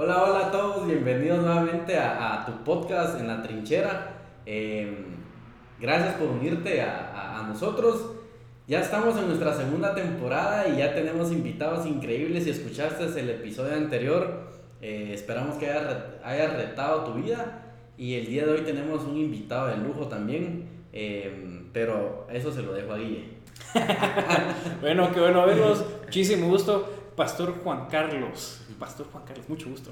Hola, hola a todos, bienvenidos nuevamente a, tu podcast en la trinchera. Em, gracias por unirte a, nosotros. Ya estamos en nuestra segunda temporada y ya tenemos invitados increíbles. Si escuchaste el episodio anterior, eh, esperamos que haya, retado tu vida. Y el día de hoy tenemos un invitado de lujo también, em, pero eso se lo dejo a Guille. bueno, qué bueno verlos. Muchísimo gusto. Pastor Juan Carlos. Pastor Juan Carlos, mucho gusto.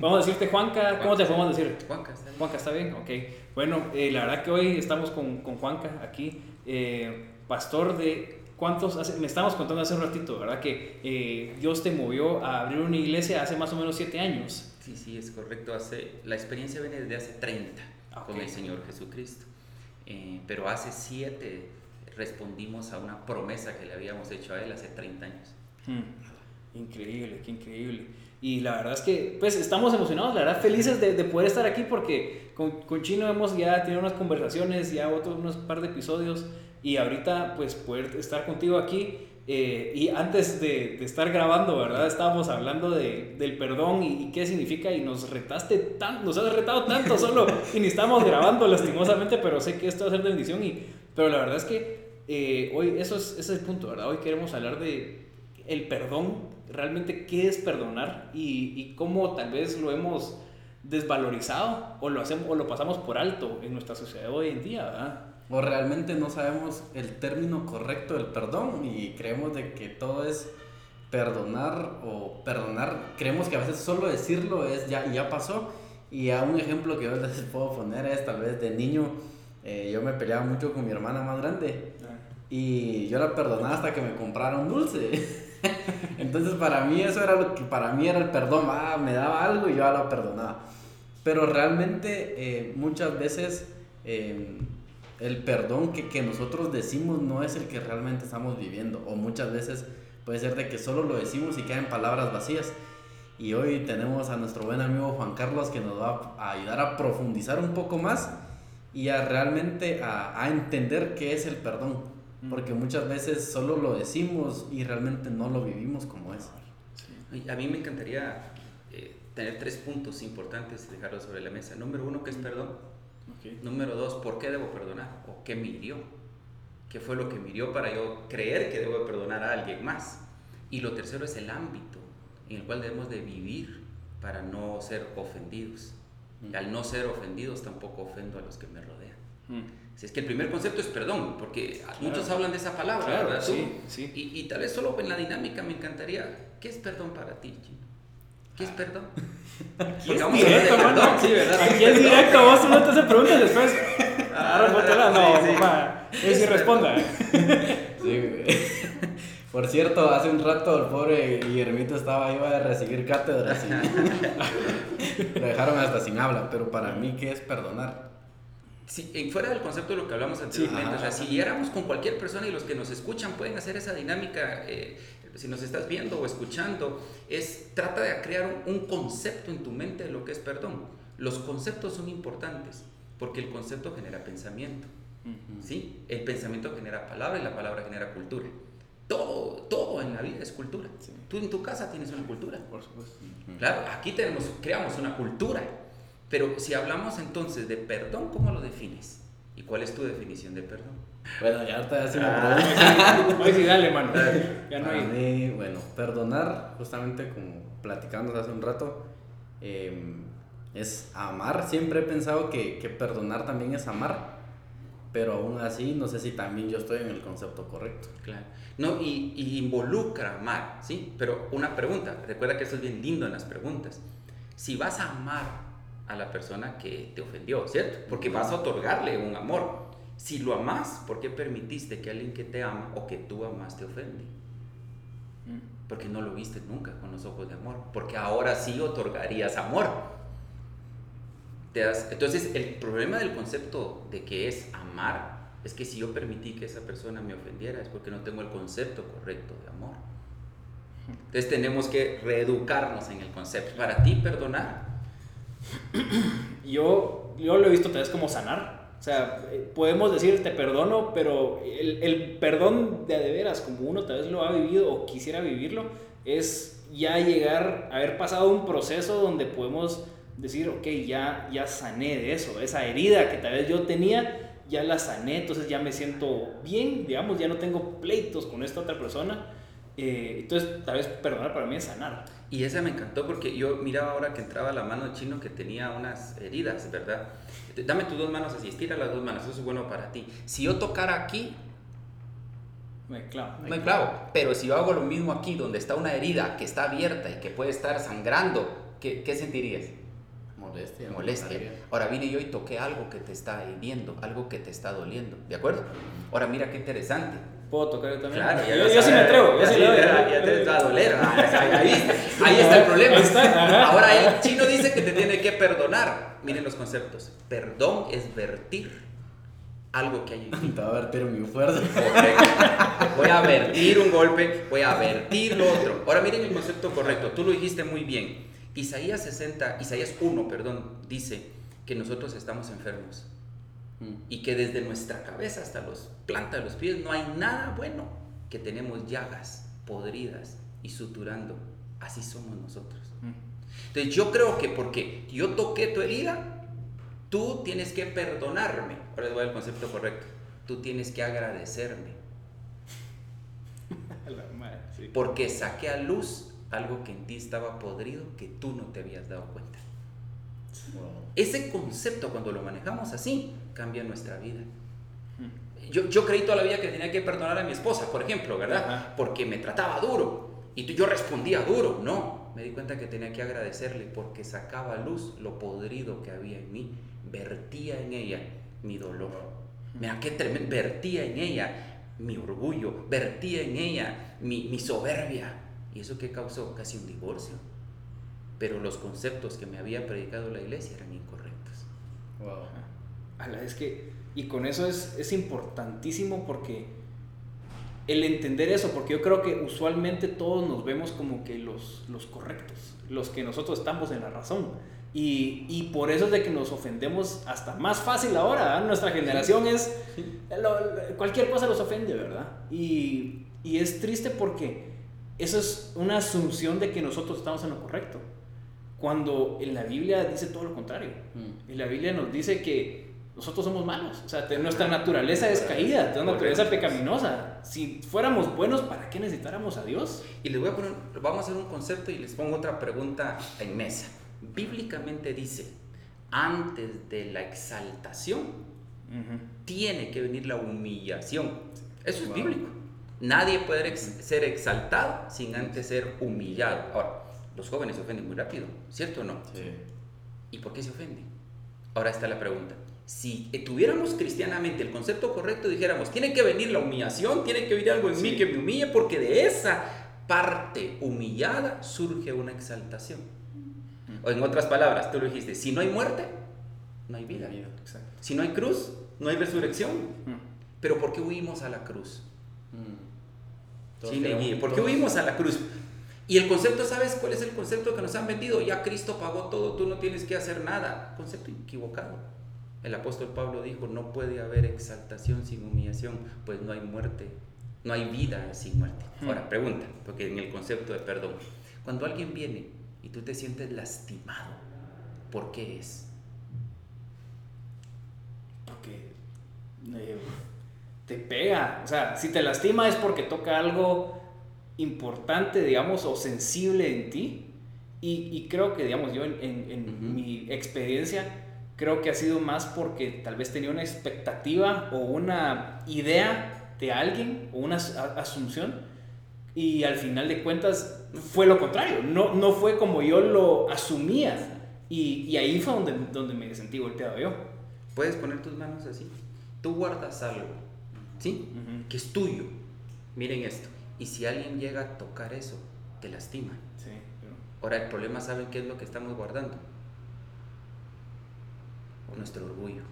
vamos a decirte Juanca, ¿cómo te podemos decir? Juanca, está bien. Juanca, ¿está bien? Ok. Bueno, eh, la verdad que hoy estamos con, con Juanca aquí, eh, pastor de... ¿Cuántos? Hace, me estábamos contando hace un ratito, ¿verdad? Que eh, Dios te movió a abrir una iglesia hace más o menos siete años. Sí, sí, es correcto. Hace, la experiencia viene desde hace 30 con el Señor Jesucristo. pero hace siete respondimos a una promesa que le habíamos hecho a Él hace 30 años. Hmm. Increíble, qué increíble. Y la verdad es que, pues, estamos emocionados, la verdad, felices de, de poder estar aquí porque con, con, Chino hemos ya tenido unas conversaciones, ya otros unos par de episodios y ahorita, pues, poder estar contigo aquí. Eh, y antes de, de, estar grabando, ¿verdad? Estábamos hablando de, del perdón y, qué significa y nos retaste tanto, nos has retado tanto solo y ni estamos grabando lastimosamente, pero sé que esto va a ser de bendición y, pero la verdad es que eh, hoy eso es, ese es el punto, ¿verdad? Hoy queremos hablar de el perdón realmente qué es perdonar y, y, cómo tal vez lo hemos desvalorizado o lo, hacemos, o lo pasamos por alto en nuestra sociedad hoy en día, ¿verdad? O realmente no sabemos el término correcto del perdón y creemos de que todo es perdonar o perdonar. Creemos que a veces solo decirlo es ya, ya pasó. Y a un ejemplo que yo les puedo poner es tal vez de niño, eh, yo me peleaba mucho con mi hermana más grande. Y yo la perdonaba hasta que me compraron dulce. Entonces para mí eso era lo que para mí era el perdón, ah, me daba algo y yo lo perdonaba. Pero realmente eh, muchas veces em, el perdón que, que, nosotros decimos no es el que realmente estamos viviendo. O muchas veces puede ser de que solo lo decimos y quedan palabras vacías. Y hoy tenemos a nuestro buen amigo Juan Carlos que nos va a ayudar a profundizar un poco más y a realmente a, a entender qué es el perdón porque muchas veces solo lo decimos y realmente no lo vivimos como es. A mí me encantaría eh, tener tres puntos importantes y dejarlos sobre la mesa. Número uno, ¿qué es perdón? Número dos, ¿por qué debo perdonar? ¿O qué me hirió? ¿Qué fue lo que me hirió para yo creer que debo perdonar a alguien más? Y lo tercero es el ámbito en el cual debemos de vivir para no ser ofendidos. Y al no ser ofendidos tampoco ofendo a los que me rodean. Si es que el primer concepto es perdón, porque muchos hablan de esa palabra, ¿verdad? Sí, sí. Y, y, tal vez solo en la dinámica me encantaría, ¿qué es perdón para ti, Chino? ¿Qué es ah. perdón? Aquí es directo, mano. Sí, ¿verdad? Aquí es directo, vos no te haces preguntas después. Ah, no, sí, mamá. Es y responda. Sí, Por cierto, hace un rato el pobre Guillermito estaba iba a recibir cátedra y lo dejaron hasta sin habla, pero para mí, ¿qué es perdonar? Si, fuera del concepto de lo que hablamos anteriormente, o sea, si éramos con cualquier persona y los que nos escuchan pueden hacer esa dinámica, eh, si nos estás viendo o escuchando, es trata de crear un, concepto en tu mente de lo que es perdón. Los conceptos son importantes porque el concepto genera pensamiento, ¿sí? El pensamiento genera palabra y la palabra genera cultura. Todo, todo en la vida es cultura. Tú en tu casa tienes una cultura. Por supuesto. Claro, aquí tenemos, creamos una cultura pero si hablamos entonces de perdón, ¿cómo lo defines? ¿Y cuál es tu definición de perdón? Bueno, ya te hace una pregunta. Hoy sí, dale, mano. Ya no hay. bueno, perdonar, justamente como platicamos hace un rato, em, es amar. Siempre he pensado que, que, perdonar también es amar, pero aún así no sé si también yo estoy en el concepto correcto. Claro. No, y, y involucra amar, ¿sí? Pero una pregunta, recuerda que eso es bien lindo en las preguntas. Si vas a amar a la persona que te ofendió, ¿cierto? Porque vas a otorgarle un amor. Si lo amas, ¿por qué permitiste que alguien que te ama o que tú amas te ofende? Mm. Porque no lo viste nunca con los ojos de amor. Porque ahora sí otorgarías amor. Entonces, el problema del concepto de que es amar es que si yo permití que esa persona me ofendiera es porque no tengo el concepto correcto de amor. Entonces tenemos que reeducarnos en el concepto. Para ti perdonar yo, yo lo he visto tal vez como sanar. O sea, eh, podemos decir te perdono, pero el, el perdón de de veras, como uno tal vez lo ha vivido o quisiera vivirlo, es ya llegar, haber pasado un proceso donde podemos decir, ok, ya, ya sané de eso, esa herida que tal vez yo tenía, ya la sané, entonces ya me siento bien, digamos, ya no tengo pleitos con esta otra persona. Eh, entonces, tal vez perdonar para mí es sanar. Y esa me encantó porque yo miraba ahora que entraba la mano chino que tenía unas heridas, ¿verdad? Dame tus dos manos así, estira las dos manos, eso es bueno para ti. Si yo tocara aquí, me clavo. Me clavo. Pero si yo hago lo mismo aquí, donde está una herida que está abierta y que puede estar sangrando, ¿qué, qué sentirías? Molestia. Molestia. Ahora vine yo y toqué algo que te está hiriendo, algo que te está doliendo. ¿De acuerdo? Ahora mira qué interesante. ¿Puedo tocar yo también? Claro, yo, yo sí me atrevo. Yo sí ya, ya, ya te va a doler. Ahí, ahí está el problema. Ahora el chino dice que te tiene que perdonar. Miren los conceptos. Perdón es vertir algo que hay en Te va a vertir mi fuerza. Voy a vertir un golpe, voy a vertir lo otro. Ahora miren el concepto correcto. Tú lo dijiste muy bien. Isaías 60, Isaías 1, perdón, dice que nosotros estamos enfermos. Y que desde nuestra cabeza hasta los plantas de los pies no hay nada bueno, que tenemos llagas podridas y suturando. Así somos nosotros. Mm. Entonces yo creo que porque yo toqué tu herida, tú tienes que perdonarme. Ahora les voy al concepto correcto. Tú tienes que agradecerme. Porque saqué a luz algo que en ti estaba podrido que tú no te habías dado cuenta. Ese concepto cuando lo manejamos así cambia nuestra vida. Hmm. Yo, yo, creí toda la vida que tenía que perdonar a mi esposa, por ejemplo, ¿verdad? Porque me trataba duro y yo respondía duro. No, me di cuenta que tenía que agradecerle porque sacaba a luz lo podrido que había en mí, vertía en ella mi dolor. Hmm. Mira qué tremendo, vertía en ella mi orgullo, vertía en ella mi, mi soberbia ¿Y eso qué causó? Casi un divorcio. Pero los conceptos que me había predicado la iglesia eran incorrectos. Wow. Es que, y con eso es, es importantísimo porque el entender eso, porque yo creo que usualmente todos nos vemos como que los, los correctos, los que nosotros estamos en la razón. Y, y, por eso es de que nos ofendemos hasta más fácil ahora. Nuestra generación es. cualquier cosa los ofende, ¿verdad? Y, y es triste porque eso es una asunción de que nosotros estamos en lo correcto. Cuando en la Biblia dice todo lo contrario. Mm. En la Biblia nos dice que nosotros somos malos. O sea, nuestra naturaleza es caída, nuestra naturaleza pecaminosa. Si fuéramos buenos, ¿para qué necesitáramos a Dios? Y les voy a poner, vamos a hacer un concepto y les pongo otra pregunta en mesa. Bíblicamente dice, antes de la exaltación, tiene que venir la humillación. Eso es bíblico. Nadie puede ser exaltado sin antes ser humillado. Ahora, los jóvenes se ofenden muy rápido, ¿cierto o no? Sí. ¿Y por qué se ofenden? Ahora está la pregunta. Si tuviéramos cristianamente el concepto correcto, dijéramos, tiene que venir la humillación, tiene que venir algo en mí que me humille, porque de esa parte humillada surge una exaltación. O en otras palabras, tú lo dijiste, si no hay muerte, no hay vida. Si no hay cruz, no hay resurrección. Pero ¿por qué huimos a la cruz? Sí, ¿Por qué huimos a la cruz? Y el concepto, ¿sabes cuál es el concepto que nos han vendido? Ya Cristo pagó todo, tú no tienes que hacer nada. Concepto equivocado. El apóstol Pablo dijo, no puede haber exaltación sin humillación, pues no hay muerte, no hay vida sin muerte. Hmm. Ahora, pregunta, porque en el concepto de perdón, cuando alguien viene y tú te sientes lastimado, ¿por qué es? Porque eh, te pega. O sea, si te lastima es porque toca algo importante, digamos, o sensible en ti. Y, creo que, digamos, yo en, mi experiencia, creo que ha sido más porque tal vez tenía una expectativa o una idea de alguien o una asunción y al final de cuentas fue lo contrario, no, no fue como yo lo asumía y, y ahí fue donde, donde me sentí golpeado yo. Puedes poner tus manos así. Tú guardas algo ¿sí? Que es tuyo. Miren esto. Y si alguien llega a tocar eso, te lastima. Sí, Ahora, el problema, ¿saben qué es lo que estamos guardando? Nuestro orgullo.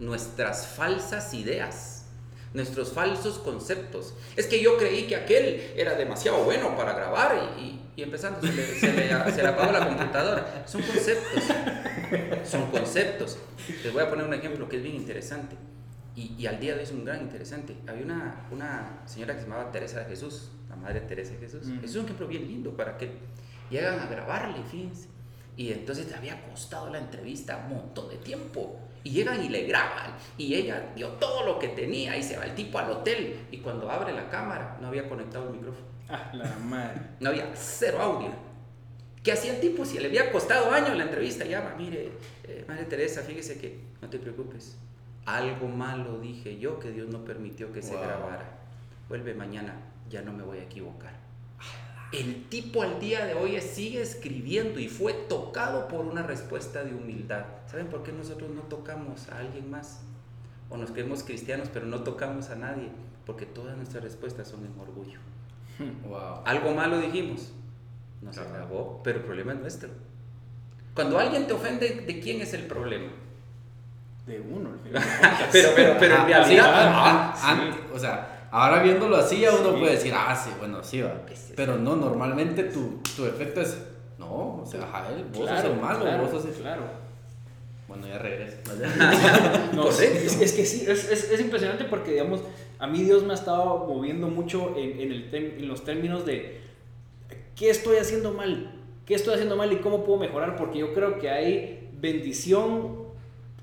Nuestras falsas ideas. Nuestros falsos conceptos. Es que yo creí que aquel era demasiado bueno para grabar y, y, empezando se le, se, le, se le apagó la computadora. Son conceptos. Son conceptos. Les voy a poner un ejemplo que es bien interesante Y, y al día de hoy es un gran interesante. Había una, una señora que se llamaba Teresa de Jesús, la madre Teresa de Jesús. Mm. Es un ejemplo bien lindo para que llegan a grabarle, fíjense. Y entonces le había costado la entrevista un montón de tiempo. Y llegan y le graban. Y ella dio todo lo que tenía y se va el tipo al hotel. Y cuando abre la cámara, no había conectado el micrófono. Ah, la madre. No había cero audio. ¿Qué hacía el tipo? Si le había costado años la entrevista, llama, mire, eh, Madre Teresa, fíjese que no te preocupes. Algo malo dije yo que Dios no permitió que se grabara. Vuelve mañana, ya no me voy a equivocar. El tipo al día de hoy sigue escribiendo y fue tocado por una respuesta de humildad. ¿Saben por qué nosotros no tocamos a alguien más? O nos creemos cristianos, pero no tocamos a nadie. Porque todas nuestras respuestas son en orgullo. Wow. Algo malo dijimos, nos Ajá. grabó, pero el problema es nuestro. Cuando alguien te ofende, ¿de quién es el problema? De uno, al final. Pero, pero, pero en Ah, realidad, sí, ah, ah, ah, o sea, ahora viéndolo así, ya uno Sí. puede decir, ah, sí, bueno, sí va. Pero no, normalmente tu, tu efecto es, no, o sea, Jael, vos sos el malo, claro, vos sos el... claro. Bueno, ya regreso. No, Correcto. es, es que sí, es, es, es impresionante porque, digamos, a mí Dios me ha estado moviendo mucho en, en, el tem- en los términos de qué estoy haciendo mal, qué estoy haciendo mal y cómo puedo mejorar, porque yo creo que hay bendición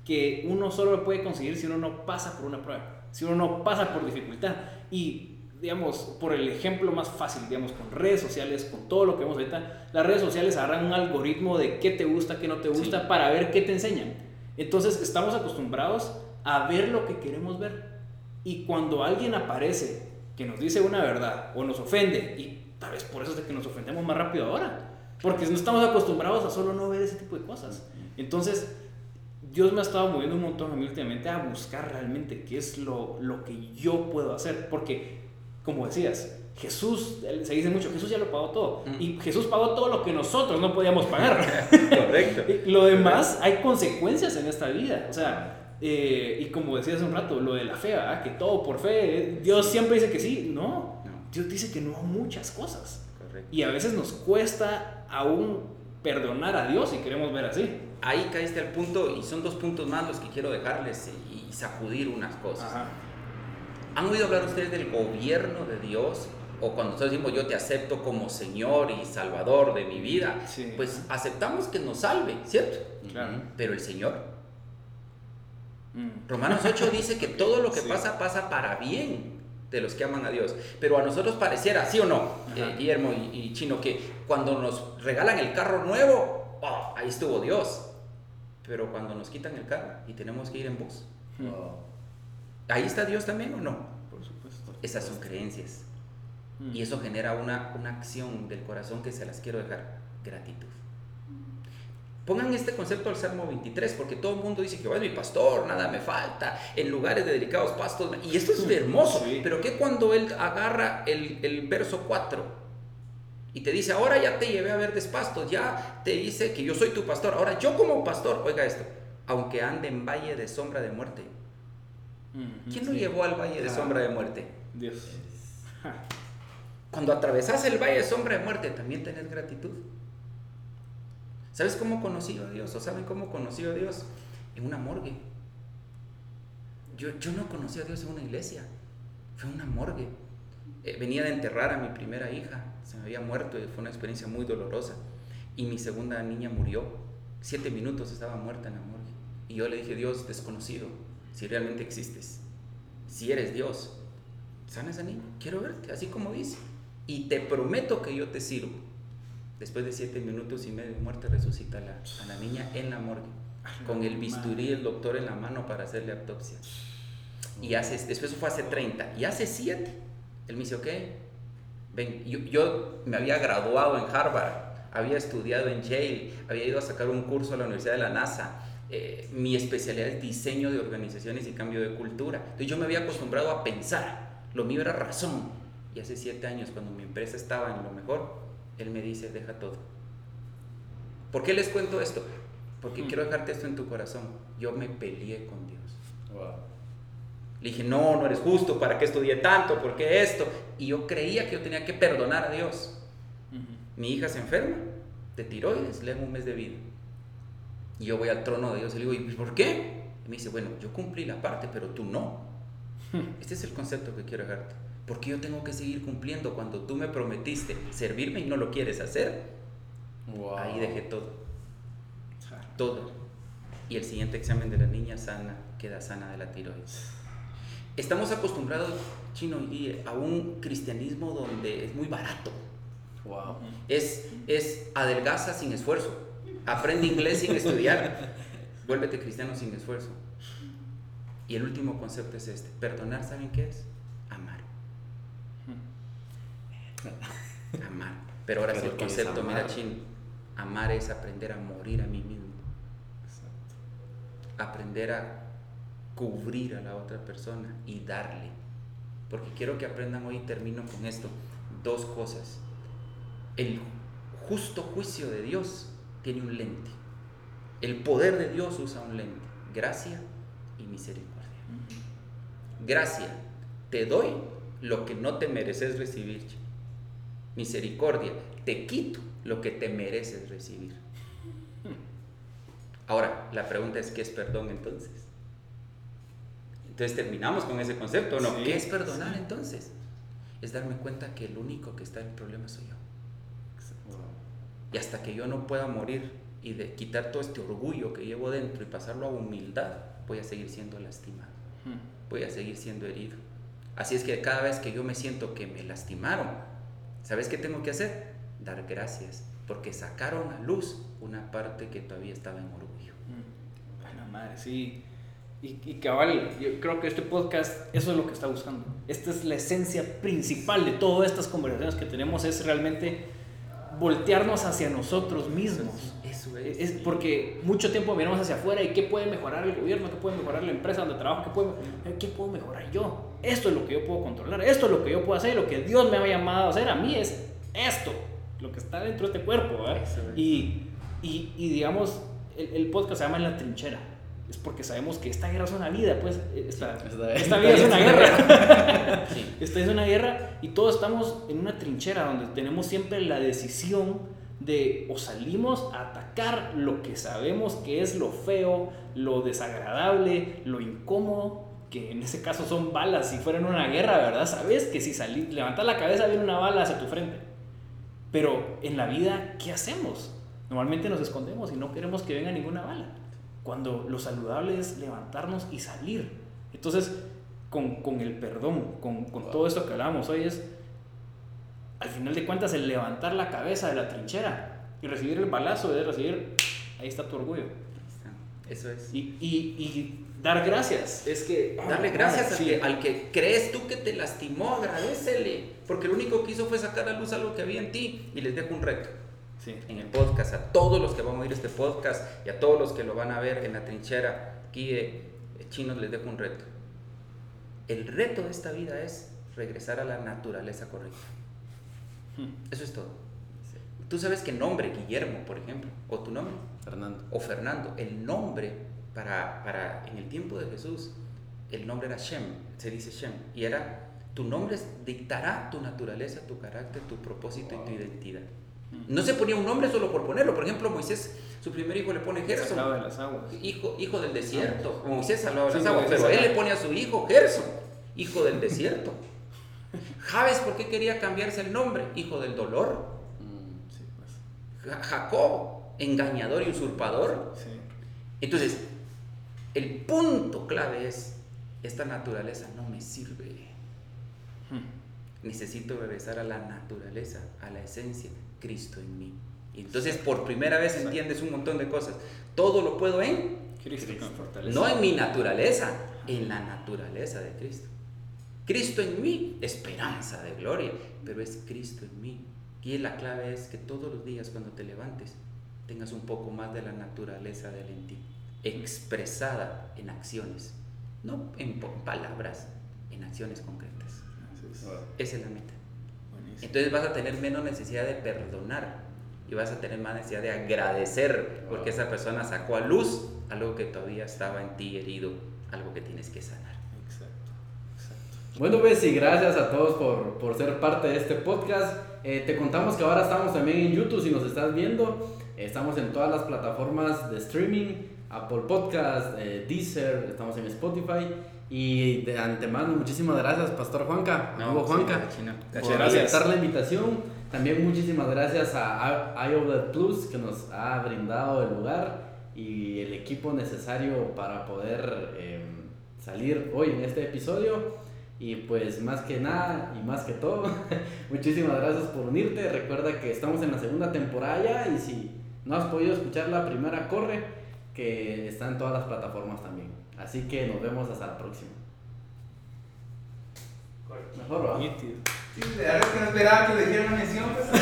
que uno solo lo puede conseguir si uno no pasa por una prueba, si uno no pasa por dificultad. Y, digamos, por el ejemplo más fácil, digamos, con redes sociales, con todo lo que vemos ahorita, las redes sociales agarran un algoritmo de qué te gusta, qué no te gusta, Sí. para ver qué te enseñan. Entonces, estamos acostumbrados a ver lo que queremos ver. Y cuando alguien aparece que nos dice una verdad o nos ofende, y tal vez por eso es de que nos ofendemos más rápido ahora, porque no estamos acostumbrados a solo no ver ese tipo de cosas. Entonces, Dios me ha estado moviendo un montón a mí últimamente a buscar realmente qué es lo, lo que yo puedo hacer, porque, como decías, Jesús, se dice mucho, Jesús ya lo pagó todo, Mm. y Jesús pagó todo lo que nosotros no podíamos pagar. correcto. Lo demás, hay consecuencias en esta vida. O sea, eh, y como decía hace un rato, lo de la fe, ¿verdad? que todo por fe, eh, Dios siempre dice que sí. No, No. Dios dice que no a muchas cosas. Correcto. Y a veces nos cuesta aún perdonar a Dios si queremos ver así. Ahí caíste al punto, y son dos puntos más los que quiero dejarles y, y sacudir unas cosas. ¿Han oído hablar ustedes del gobierno de Dios? O cuando nosotros decimos yo te acepto como Señor y Salvador de mi vida, Sí. pues aceptamos que nos salve, ¿cierto? Claro. Pero el Señor, Mm. Romanos 8 dice que todo lo que Sí. pasa pasa para bien de los que aman a Dios. Pero a nosotros pareciera, ¿sí o no, eh, Guillermo y, y Chino, que cuando nos regalan el carro nuevo, oh, ahí estuvo Dios. Pero cuando nos quitan el carro y tenemos que ir en bus, Wow. ¿ahí está Dios también o no? Por supuesto. Esas son creencias. Mm. Y eso genera una, una acción del corazón que se las quiero dejar, gratitud. Pongan este concepto al Salmo 23, porque todo el mundo dice que es mi pastor, nada me falta, en lugares de delicados pastos. Y esto es hermoso, Sí. pero que cuando él agarra el, el verso 4 y te dice, ahora ya te llevé a verdes pastos, ya te dice que yo soy tu pastor, ahora yo como pastor, oiga esto, aunque ande en valle de sombra de muerte. Mm, ¿Quién lo llevó al valle de Ah. sombra de muerte? Dios. Cuando atravesas el valle de sombra de muerte, también tenés gratitud. ¿Sabes cómo conocí a Dios? ¿O saben cómo conocí a Dios? En una morgue. Yo, yo no conocí a Dios en una iglesia, fue una morgue. Eh, venía de enterrar a mi primera hija, se me había muerto y fue una experiencia muy dolorosa. Y mi segunda niña murió, siete minutos estaba muerta en la morgue. Y yo le dije, Dios desconocido, si realmente existes, si eres Dios, sana esa niña, quiero verte, así como dice. Y te prometo que yo te sirvo. Después de siete minutos y medio de muerte, resucita a la, la niña en la morgue, con el bisturí y el doctor en la mano para hacerle autopsia. Y hace, después fue hace 30, y hace 7, él me dice, ok, yo, yo me había graduado en Harvard, había estudiado en Yale, había ido a sacar un curso a la Universidad de la NASA, eh, mi especialidad es diseño de organizaciones y cambio de cultura. Entonces yo me había acostumbrado a pensar, lo mío era razón. Y hace siete años, cuando mi empresa estaba en lo mejor, él me dice, deja todo. ¿Por qué les cuento esto? Porque Mm. quiero dejarte esto en tu corazón. Yo me peleé con Dios. Wow. Le dije, no, no eres justo, ¿para qué estudié tanto? ¿Por qué esto? Y yo creía que yo tenía que perdonar a Dios. Mi hija se enferma de tiroides, le un mes de vida. Y yo voy al trono de Dios y le digo, ¿y por qué? Y me dice, bueno, yo cumplí la parte, pero tú no. Este es el concepto que quiero dejarte. ¿Por qué yo tengo que seguir cumpliendo cuando tú me prometiste servirme y no lo quieres hacer? Wow. Ahí dejé todo. Todo. Y el siguiente examen de la niña sana queda sana de la tiroides. Estamos acostumbrados, chino y a un cristianismo donde es muy barato. Wow. Es, es adelgaza sin esfuerzo. Aprende inglés sin estudiar. Vuélvete cristiano sin esfuerzo. Y el último concepto es este. Perdonar, ¿saben qué es? Amar. Amar. Pero ahora sí Pero el ¿qué es concepto, mira, chino. Amar es aprender a morir a mí mismo. Aprender a cubrir a la otra persona y darle. Porque quiero que aprendan hoy, termino con esto, dos cosas. El justo juicio de Dios tiene un lente. El poder de Dios usa un lente. Gracia y misericordia. Gracia, te doy lo que no te mereces recibir. Misericordia, te quito lo que te mereces recibir. Ahora, la pregunta es, ¿qué es perdón entonces? Entonces terminamos con ese concepto, ¿o ¿no? Sí, ¿Qué es perdonar entonces? Es darme cuenta que el único que está en el problema soy yo. Y hasta que yo no pueda morir y de quitar todo este orgullo que llevo dentro y pasarlo a humildad, voy a seguir siendo lastimado, voy a seguir siendo herido. Así es que cada vez que yo me siento que me lastimaron, ¿sabes qué tengo que hacer? Dar gracias, porque sacaron a luz una parte que todavía estaba en orgullo. Bueno, madre, sí. Y, y cabal, yo creo que este podcast, eso es lo que está buscando. Esta es la esencia principal de todas estas conversaciones que tenemos, es realmente voltearnos hacia nosotros mismos. Eso Es es. porque mucho tiempo miramos hacia afuera y qué puede mejorar el gobierno, qué puede mejorar la empresa donde trabajo, qué, puede, eh, qué puedo mejorar yo. Esto es lo que yo puedo controlar, esto es lo que yo puedo hacer, lo que Dios me ha llamado a hacer a mí es esto, lo que está dentro de este cuerpo. es. Y, y, y digamos, el, el podcast se llama En la trinchera. Es porque sabemos que esta guerra es una vida, pues esta, Esta- esta vida es una guerra. Sí. Esta es una guerra y todos estamos en una trinchera donde tenemos siempre la decisión de o salimos a atacar lo que sabemos que es lo feo, lo desagradable, lo incómodo, que en ese caso son balas si fuera en una guerra, ¿verdad? Sabes que si salí, levantas la cabeza viene una bala hacia tu frente. Pero en la vida, ¿qué hacemos? Normalmente nos escondemos y no queremos que venga ninguna bala. Cuando lo saludable es levantarnos y salir. Entonces, con, con el perdón, con, con todo esto que hablábamos hoy, es al final de cuentas el levantar la cabeza de la trinchera y recibir el balazo de recibir, ahí está tu orgullo. Eso es. Y, y, y dar gracias. Es que Darle gracias al, que, al que crees tú que te lastimó, agradecele. Porque lo único que hizo fue sacar a luz algo que había en ti. Y les dejo un reto Sí. en el podcast a todos los que van a oír este podcast y a todos los que lo van a ver en la trinchera. Aquí chinos les dejo un reto. El reto de esta vida es regresar a la naturaleza correcta. Eso es todo. Tú sabes que nombre, Guillermo, por ejemplo, o tu nombre, Fernando. o Fernando, el nombre para, para en el tiempo de Jesús, el nombre era Shem, se dice Shem, y era tu nombre dictará tu naturaleza, tu carácter, tu propósito y tu identidad. No se ponía un nombre solo por ponerlo. Por ejemplo, Moisés, su primer hijo le pone Gerson, de las aguas. hijo, hijo del desierto. Moisés salvaba las Sí, aguas, pero él le pone a su hijo Gerson, hijo del desierto. Javes, ¿por qué quería cambiarse el nombre? Hijo del dolor. Mm, Sí, pues. Ja- Jacob, engañador y usurpador. Sí. Entonces, el punto clave es, esta naturaleza no me sirve. Necesito regresar a la naturaleza, a la esencia, Cristo en mí. Y entonces por primera vez entiendes un montón de cosas. Todo lo puedo en, Cristo fortalece. no en mi naturaleza, en la naturaleza de Cristo. Cristo en mí, esperanza de gloria, pero es Cristo en mí. Y la clave es que todos los días cuando te levantes tengas un poco más de la naturaleza de él en ti, expresada en acciones, no en palabras, en acciones concretas. Wow. Esa es la meta. Buenísimo. Entonces vas a tener menos necesidad de perdonar y vas a tener más necesidad de agradecer porque esa persona sacó a luz algo que todavía estaba en ti herido, algo que tienes que sanar. Bueno, pues y gracias a todos por, por ser parte de este podcast. Eh, te contamos que ahora estamos también en YouTube, si nos estás viendo. Estamos en todas las plataformas de streaming. Apple Podcast, eh, Deezer, estamos en Spotify. Y de antemano, muchísimas gracias, Pastor Juanca, amigo sí, Juanca, por gracias. aceptar la invitación. También muchísimas gracias a IOV Plus que nos ha brindado el lugar y el equipo necesario para poder eh, salir hoy en este episodio. Y pues más que nada y más que todo, muchísimas gracias por unirte. Recuerda que estamos en la segunda temporada ya y si no has podido escuchar la primera, corre, que está en todas las plataformas también. Así que nos vemos hasta la próxima. Mejor. Sí, la verdad es que no esperaba que le dijeran una mención. pues.